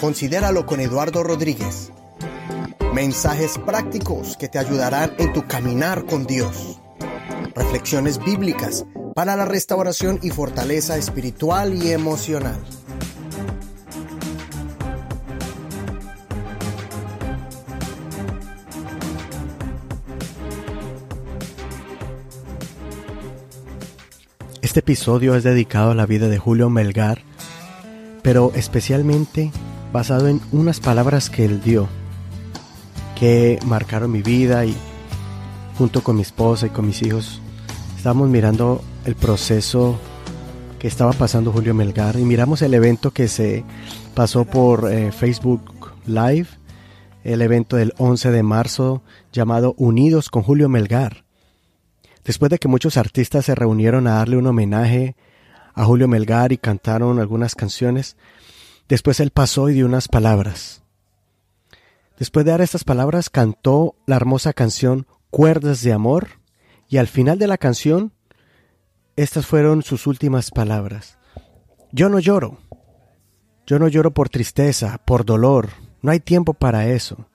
Considéralo con Eduardo Rodríguez. Mensajes prácticos que te ayudarán en tu caminar con Dios. Reflexiones bíblicas para la restauración y fortaleza espiritual y emocional. Este episodio es dedicado a la vida de Julio Melgar, pero especialmente basado en unas palabras que él dio, que marcaron mi vida y junto con mi esposa y con mis hijos estábamos mirando el proceso que estaba pasando Julio Melgar y miramos el evento que se pasó por eh, Facebook Live, el evento del 11 de marzo llamado Unidos con Julio Melgar. Después de que muchos artistas se reunieron a darle un homenaje a Julio Melgar y cantaron algunas canciones, después él pasó y dio unas palabras. Después de dar estas palabras, cantó la hermosa canción Cuerdas de Amor y al final de la canción, estas fueron sus últimas palabras. Yo no lloro. Yo no lloro por tristeza, por dolor. No hay tiempo para eso.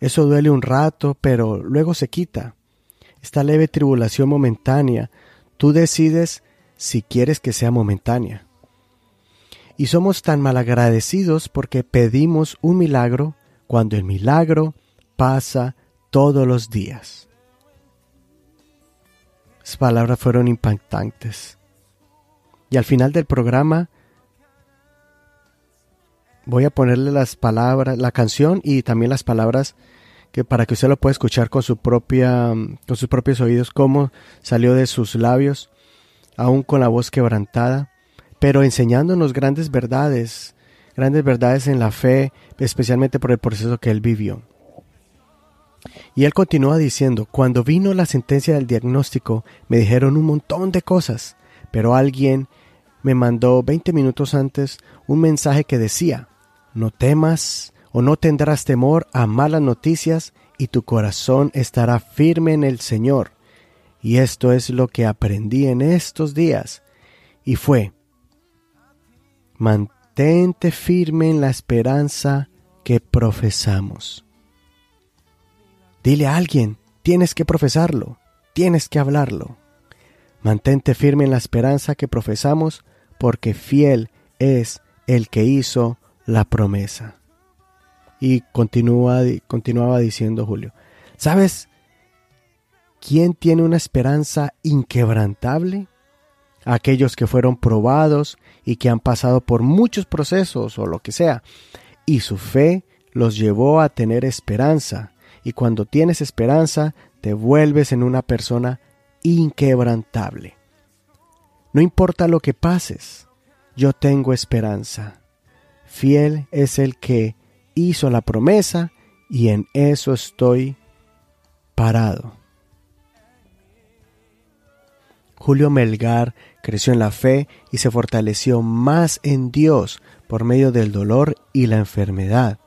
Eso duele un rato, pero luego se quita esta leve tribulación momentánea, tú decides si quieres que sea momentánea. Y somos tan malagradecidos porque pedimos un milagro cuando el milagro pasa todos los días. Las palabras fueron impactantes. Y al final del programa voy a ponerle las palabras, la canción y también las palabras que para que usted lo pueda escuchar con su propia con sus propios oídos cómo salió de sus labios aún con la voz quebrantada pero enseñándonos grandes verdades grandes verdades en la fe especialmente por el proceso que él vivió. Y él continúa diciendo cuando vino la sentencia del diagnóstico me dijeron un montón de cosas pero alguien me mandó 20 minutos antes un mensaje que decía no temas o no tendrás temor a malas noticias y tu corazón estará firme en el Señor. Y esto es lo que aprendí en estos días. Y fue, mantente firme en la esperanza que profesamos. Dile a alguien, tienes que profesarlo, tienes que hablarlo. Mantente firme en la esperanza que profesamos, porque fiel es el que hizo la promesa. Y continuaba diciendo Julio, ¿sabes quién tiene una esperanza inquebrantable? Aquellos que fueron probados y que han pasado por muchos procesos o lo que sea, y su fe los llevó a tener esperanza. Y cuando tienes esperanza, te vuelves en una persona inquebrantable. No importa lo que pases, yo tengo esperanza. Fiel es el que hizo la promesa y en eso estoy parado. Julio Melgar creció en la fe y se fortaleció más en Dios por medio del dolor y la enfermedad.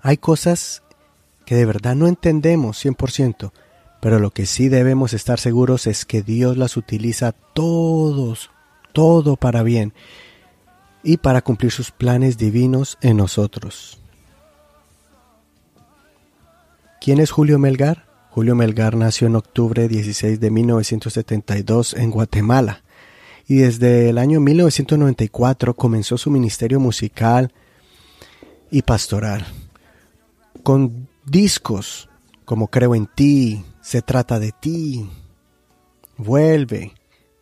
Hay cosas que de verdad no entendemos 100%, pero lo que sí debemos estar seguros es que Dios las utiliza todos, todo para bien y para cumplir sus planes divinos en nosotros. ¿Quién es Julio Melgar? Julio Melgar nació en octubre 16 de 1972 en Guatemala y desde el año 1994 comenzó su ministerio musical y pastoral con discos como Creo en ti, Se trata de ti, Vuelve,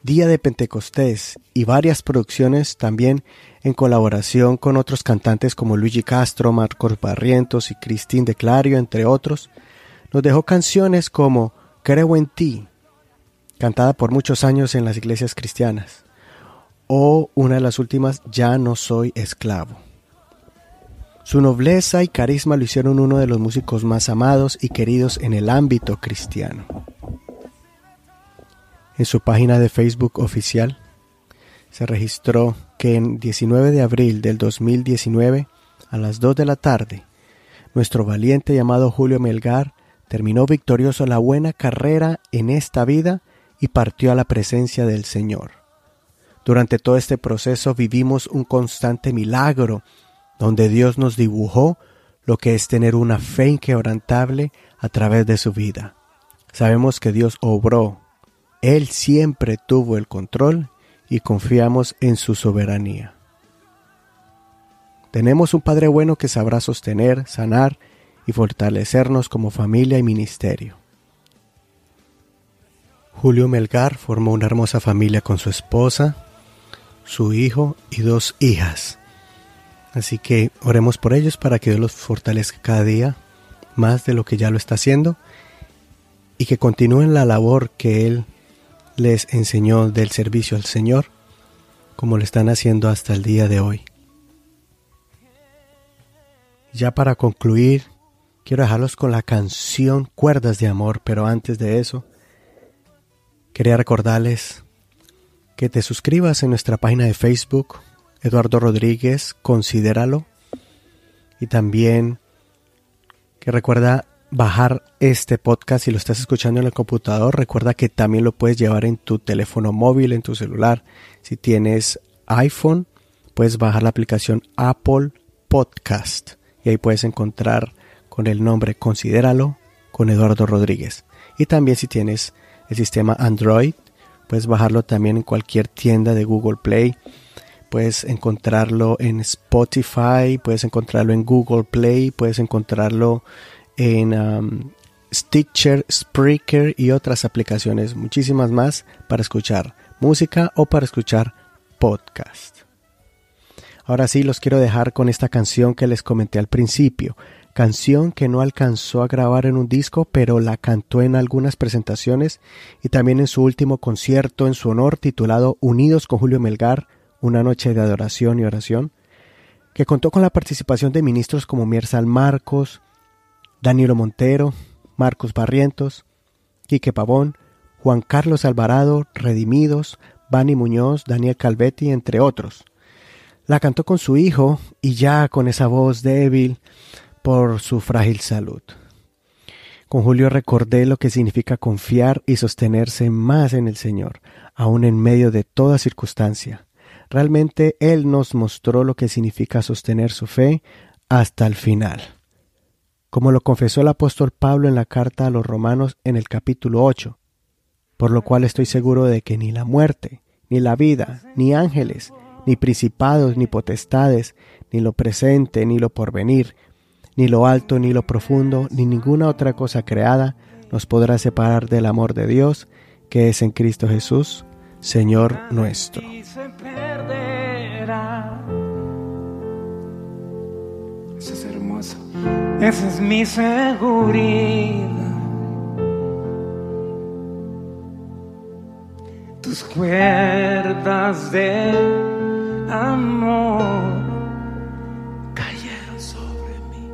Día de Pentecostés y varias producciones también en colaboración con otros cantantes como Luigi Castro, Marcos Barrientos y Cristín de Clario, entre otros, nos dejó canciones como Creo en ti, cantada por muchos años en las iglesias cristianas, o una de las últimas, Ya no soy esclavo. Su nobleza y carisma lo hicieron uno de los músicos más amados y queridos en el ámbito cristiano en su página de Facebook oficial, se registró que en 19 de abril del 2019, a las 2 de la tarde, nuestro valiente llamado Julio Melgar terminó victorioso la buena carrera en esta vida y partió a la presencia del Señor. Durante todo este proceso vivimos un constante milagro, donde Dios nos dibujó lo que es tener una fe inquebrantable a través de su vida. Sabemos que Dios obró, Él siempre tuvo el control y confiamos en su soberanía. Tenemos un Padre bueno que sabrá sostener, sanar y fortalecernos como familia y ministerio. Julio Melgar formó una hermosa familia con su esposa, su hijo y dos hijas. Así que oremos por ellos para que Dios los fortalezca cada día más de lo que ya lo está haciendo y que continúen la labor que Él les enseñó del servicio al Señor, como lo están haciendo hasta el día de hoy. Ya para concluir, quiero dejarlos con la canción Cuerdas de Amor, pero antes de eso, quería recordarles que te suscribas en nuestra página de Facebook, Eduardo Rodríguez, considéralo, y también que recuerda bajar este podcast si lo estás escuchando en el computador. Recuerda que también lo puedes llevar en tu teléfono móvil, en tu celular. Si tienes iPhone, puedes bajar la aplicación Apple Podcast y ahí puedes encontrar con el nombre Considéralo con Eduardo Rodríguez. Y también si tienes el sistema Android, puedes bajarlo también en cualquier tienda de Google Play. Puedes encontrarlo en Spotify, puedes encontrarlo en Google Play, puedes encontrarlo en um, Stitcher, Spreaker y otras aplicaciones, muchísimas más para escuchar música o para escuchar podcast. Ahora sí, los quiero dejar con esta canción que les comenté al principio, canción que no alcanzó a grabar en un disco, pero la cantó en algunas presentaciones y también en su último concierto en su honor titulado Unidos con Julio Melgar, una noche de adoración y oración, que contó con la participación de ministros como Miersal Marcos, Danilo Montero, Marcos Barrientos, Quique Pavón, Juan Carlos Alvarado, Redimidos, Bani Muñoz, Daniel Calvetti, entre otros. La cantó con su hijo y ya con esa voz débil por su frágil salud. Con Julio recordé lo que significa confiar y sostenerse más en el Señor, aun en medio de toda circunstancia. Realmente Él nos mostró lo que significa sostener su fe hasta el final. Como lo confesó el apóstol Pablo en la carta a los romanos en el capítulo 8, por lo cual estoy seguro de que ni la muerte, ni la vida, ni ángeles, ni principados, ni potestades, ni lo presente, ni lo porvenir, ni lo alto, ni lo profundo, ni ninguna otra cosa creada nos podrá separar del amor de Dios que es en Cristo Jesús, Señor nuestro. Esa es mi seguridad. Tus cuerdas de amor cayeron sobre mí.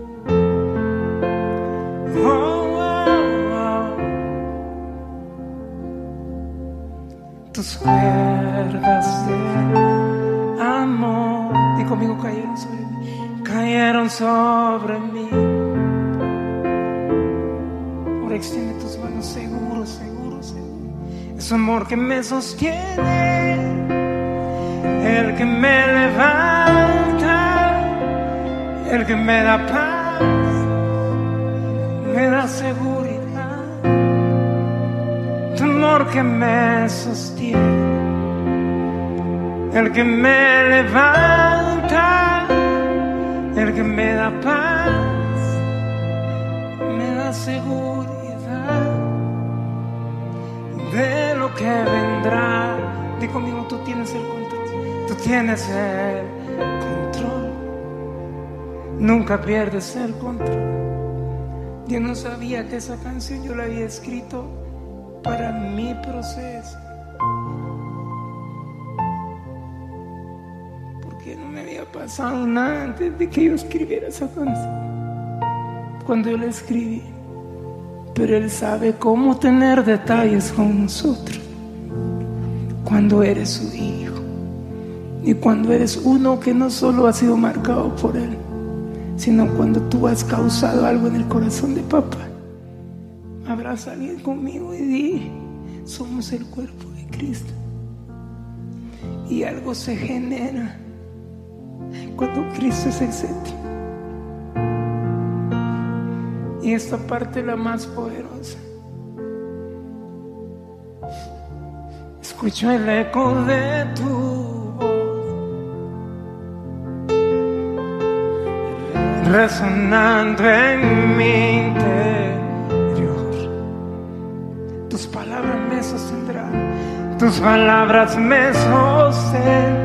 Oh, oh, oh. Tus cuerdas de amor, y conmigo cayeron sobre mí, cayeron sobre mí. Ahora extiende tus manos seguro, seguro, seguro. Es amor que me sostiene el que me levanta, el que me da paz, me da seguridad, tu amor que me sostiene, el que me levanta, el que me da paz, me da seguridad de lo que vendrá. Di conmigo, tú tienes el control tú tienes el control. Nunca pierdes el control. Yo no sabía que esa canción yo la había escrito para mi proceso. Antes de que yo escribiera esa canción. Cuando yo la escribí. Pero Él sabe cómo tener detalles con nosotros. Cuando eres su hijo. Y cuando eres uno que no solo ha sido marcado por Él, sino cuando tú has causado algo en el corazón de papá. Abraza a alguien conmigo y di, somos el cuerpo de Cristo. y algo se genera cuando Cristo es el centro. Y esta parte la más poderosa. Escucho el eco de tu voz resonando en mi interior. Tus palabras me sostendrán, tus palabras me sostendrán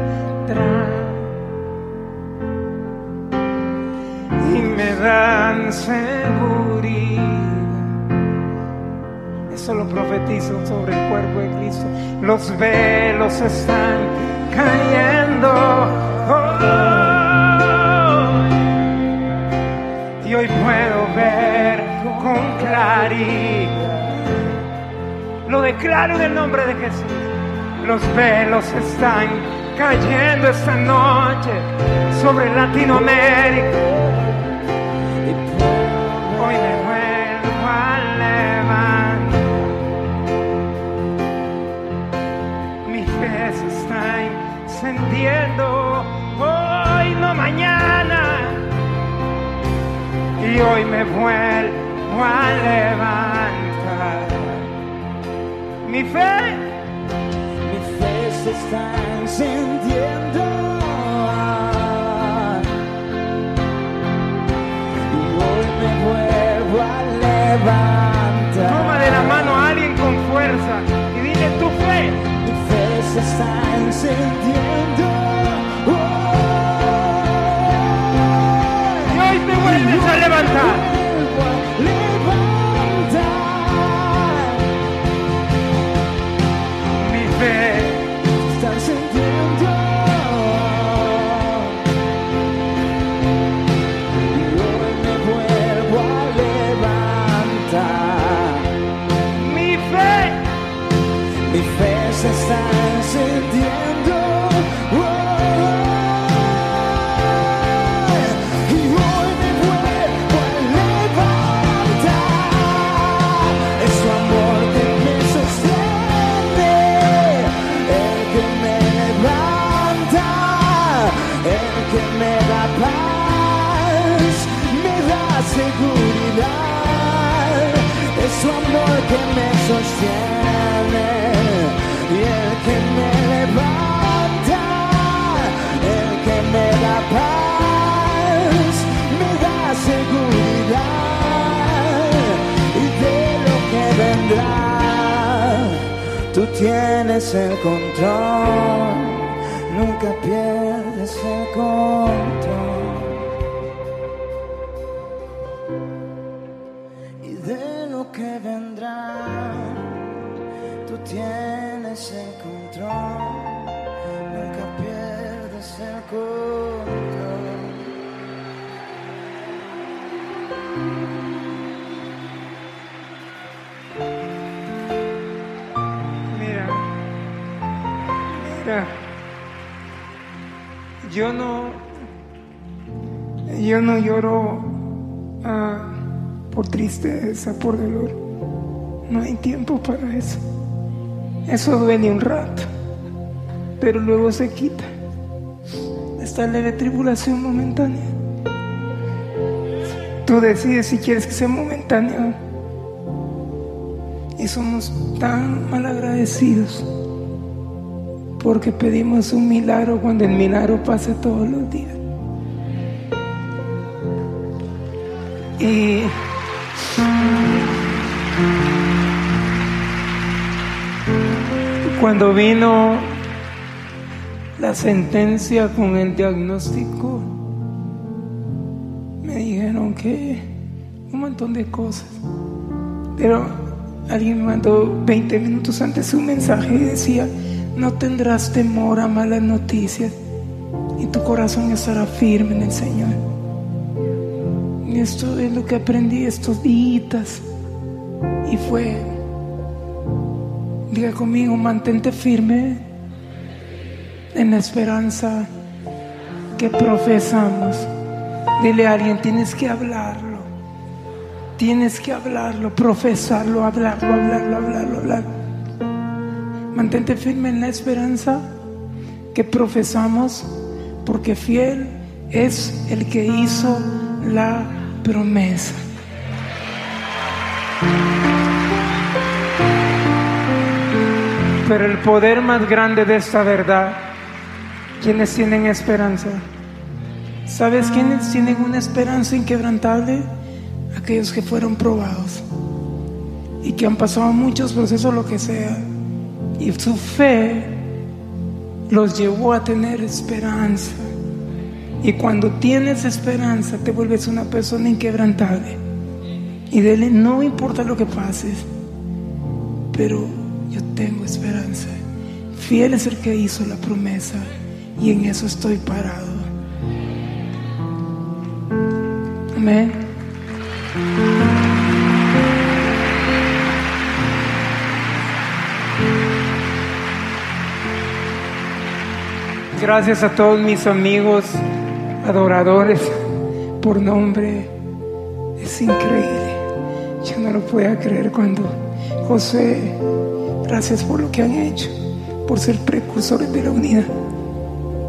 seguridad. Eso lo profetizo sobre el cuerpo de Cristo. Los velos están cayendo. y hoy puedo ver con claridad. Lo declaro en el nombre de Jesús. Los velos están cayendo esta noche sobre Latinoamérica. Hoy me vuelvo a levantar. Mi fe Mi fe se está encendiendo. Y hoy me vuelvo a levantar. Toma de la mano a alguien con fuerza y dile tu fe. Mi fe se está encendiendo. Tú tienes el control, nunca pierdes el control. y de lo que vendrá. Tú tienes el control, nunca pierdes el control. Yo no, yo no lloro ah, por tristeza, por dolor. No hay tiempo para eso. Eso duele un rato, pero luego se quita. Esta leve tribulación momentánea. Tú decides si quieres que sea momentánea. Y somos tan malagradecidos porque pedimos un milagro cuando el milagro pasa todos los días. Y cuando vino la sentencia con el diagnóstico, me dijeron que un montón de cosas. Pero alguien me mandó 20 minutos antes un mensaje y decía, no tendrás temor a malas noticias y tu corazón estará firme en el Señor. Y esto es lo que aprendí estos días. Y fue, diga conmigo, mantente firme en la esperanza que profesamos. Dile a alguien, tienes que hablarlo. Tienes que hablarlo, profesarlo, hablarlo, hablarlo, hablarlo, hablarlo. Mantente firme en la esperanza que profesamos, porque fiel es el que hizo la promesa. Pero el poder más grande de esta verdad, quienes tienen esperanza, ¿sabes quiénes tienen una esperanza inquebrantable? Aquellos que fueron probados y que han pasado muchos procesos, lo que sea, y su fe los llevó a tener esperanza. Y cuando tienes esperanza, te vuelves una persona inquebrantable. Y dele, no importa lo que pases, pero yo tengo esperanza. Fiel es el que hizo la promesa y en eso estoy parado. Amén. Gracias a todos mis amigos adoradores por nombre. Es increíble. Yo no lo podía creer cuando José, gracias por lo que han hecho, por ser precursores de la unidad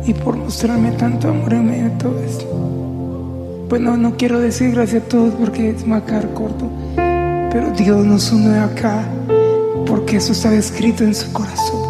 y por mostrarme tanto amor en medio de todo esto. Bueno, no quiero decir gracias a todos porque es macar corto, pero Dios nos une acá porque eso está escrito en su corazón.